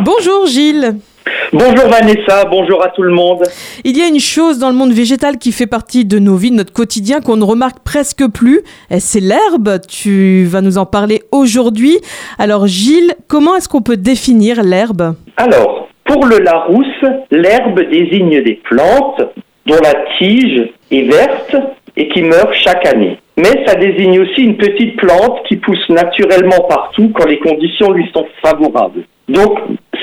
Bonjour Gilles. Bonjour Vanessa, bonjour à tout le monde. Il y a une chose dans le monde végétal qui fait partie de nos vies, de notre quotidien, qu'on ne remarque presque plus, c'est l'herbe. Tu vas nous en parler aujourd'hui. Alors Gilles, comment est-ce qu'on peut définir l'herbe? Alors, pour le Larousse, l'herbe désigne des plantes dont la tige est verte et qui meurt chaque année. Mais ça désigne aussi une petite plante qui pousse naturellement partout quand les conditions lui sont favorables. Donc,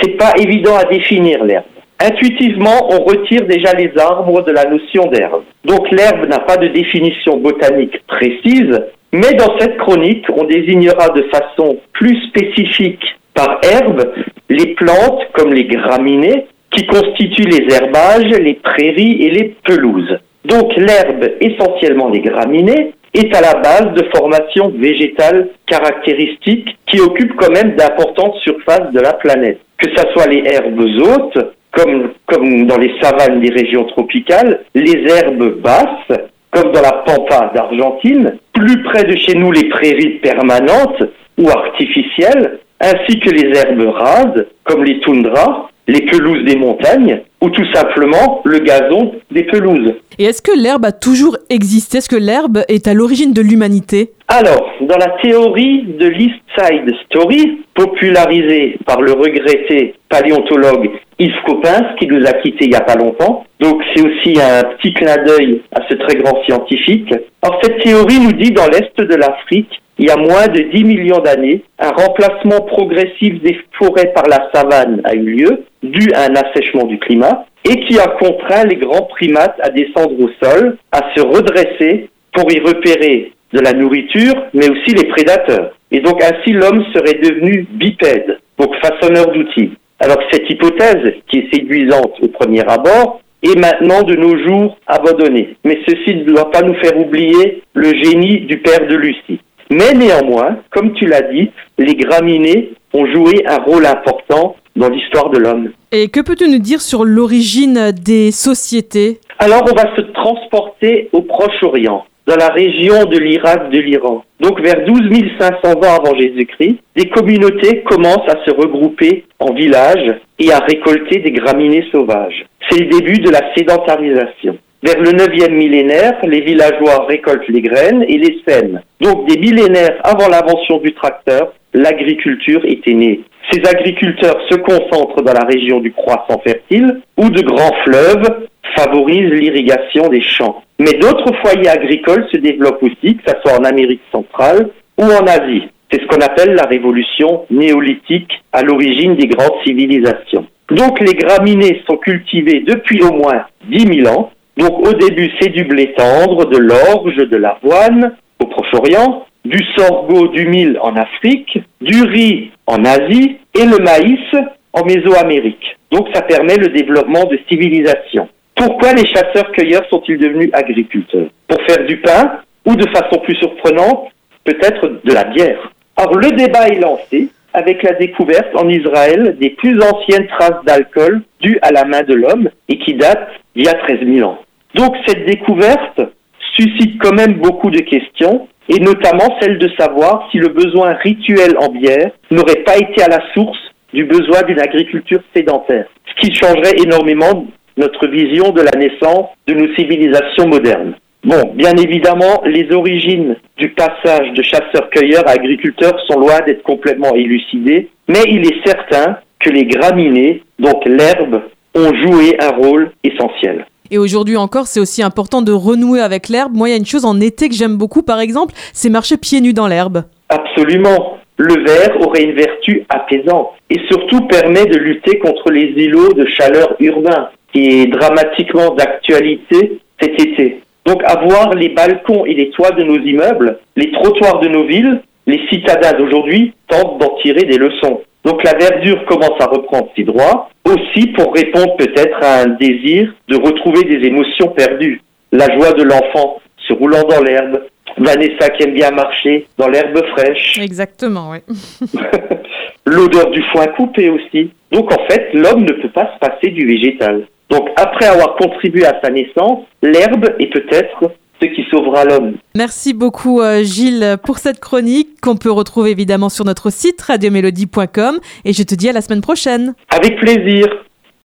pas évident à définir l'herbe. Intuitivement, on retire déjà les arbres de la notion d'herbe. Donc l'herbe n'a pas de définition botanique précise, mais dans cette chronique, on désignera de façon plus spécifique par herbe les plantes comme les graminées qui constituent les herbages, les prairies et les pelouses. Donc l'herbe, essentiellement les graminées, est à la base de formations végétales caractéristiques qui occupent quand même d'importantes surfaces de la planète. Que ce soit les herbes hautes, comme, comme dans les savanes des régions tropicales, les herbes basses, comme dans la pampa d'Argentine, plus près de chez nous les prairies permanentes ou artificielles, ainsi que les herbes rases, comme les toundras, les pelouses des montagnes ou tout simplement le gazon des pelouses. Et est-ce que l'herbe a toujours existé? Est-ce que l'herbe est à l'origine de l'humanité? Alors, dans la théorie de l'East Side Story, popularisée par le regretté paléontologue Yves Coppens, qui nous a quittés il n'y a pas longtemps, donc c'est aussi un petit clin d'œil à ce très grand scientifique. Alors cette théorie nous dit dans l'Est de l'Afrique, il y a moins de 10 millions d'années, un remplacement progressif des forêts par la savane a eu lieu, dû à un assèchement du climat, et qui a contraint les grands primates à descendre au sol, à se redresser pour y repérer de la nourriture, mais aussi les prédateurs. Et donc ainsi l'homme serait devenu bipède, donc façonneur d'outils. Alors cette hypothèse, qui est séduisante au premier abord, est maintenant de nos jours abandonnée. Mais ceci ne doit pas nous faire oublier le génie du père de Lucie. Mais néanmoins, comme tu l'as dit, les graminées ont joué un rôle important dans l'histoire de l'homme. Et que peux-tu nous dire sur l'origine des sociétés? Alors on va se transporter au Proche-Orient, dans la région de l'Irak de l'Iran. Donc vers 12 500 ans avant Jésus-Christ, des communautés commencent à se regrouper en villages et à récolter des graminées sauvages. C'est le début de la sédentarisation. Vers le 9e millénaire, les villageois récoltent les graines et les sèment. Donc des millénaires avant l'invention du tracteur, l'agriculture était née. Ces agriculteurs se concentrent dans la région du croissant fertile où de grands fleuves favorisent l'irrigation des champs. Mais d'autres foyers agricoles se développent aussi, que ce soit en Amérique centrale ou en Asie. C'est ce qu'on appelle la révolution néolithique à l'origine des grandes civilisations. Donc les graminées sont cultivées depuis au moins 10 000 ans. Donc au début c'est du blé tendre, de l'orge, de l'avoine au Proche-Orient, du sorgho, du mil en Afrique, du riz en Asie et le maïs en Mésoamérique. Donc ça permet le développement de civilisations. Pourquoi les chasseurs-cueilleurs sont-ils devenus agriculteurs? Pour faire du pain ou de façon plus surprenante, peut-être de la bière. Alors le débat est lancé avec la découverte en Israël des plus anciennes traces d'alcool dues à la main de l'homme et qui datent d'il y a 13 000 ans. Donc cette découverte suscite quand même beaucoup de questions et notamment celle de savoir si le besoin rituel en bière n'aurait pas été à la source du besoin d'une agriculture sédentaire, ce qui changerait énormément notre vision de la naissance de nos civilisations modernes. Bon, bien évidemment, les origines du passage de chasseurs-cueilleurs à agriculteurs sont loin d'être complètement élucidées, mais il est certain que les graminées, donc l'herbe, ont joué un rôle essentiel. Et aujourd'hui encore, c'est aussi important de renouer avec l'herbe. Moi, il y a une chose en été que j'aime beaucoup, par exemple, c'est marcher pieds nus dans l'herbe. Absolument. Le verre aurait une vertu apaisante et surtout permet de lutter contre les îlots de chaleur urbains qui est dramatiquement d'actualité cet été. Donc avoir les balcons et les toits de nos immeubles, les trottoirs de nos villes, les citadins d'aujourd'hui tentent d'en tirer des leçons. Donc la verdure commence à reprendre ses droits, aussi pour répondre peut-être à un désir de retrouver des émotions perdues. La joie de l'enfant se roulant dans l'herbe, Vanessa qui aime bien marcher dans l'herbe fraîche. Exactement, oui. L'odeur du foin coupé aussi. Donc en fait, l'homme ne peut pas se passer du végétal. Donc après avoir contribué à sa naissance, l'herbe est peut-être ce qui sauvera l'homme. Merci beaucoup euh, Gilles pour cette chronique qu'on peut retrouver évidemment sur notre site radiomélodie.com et je te dis à la semaine prochaine. Avec plaisir.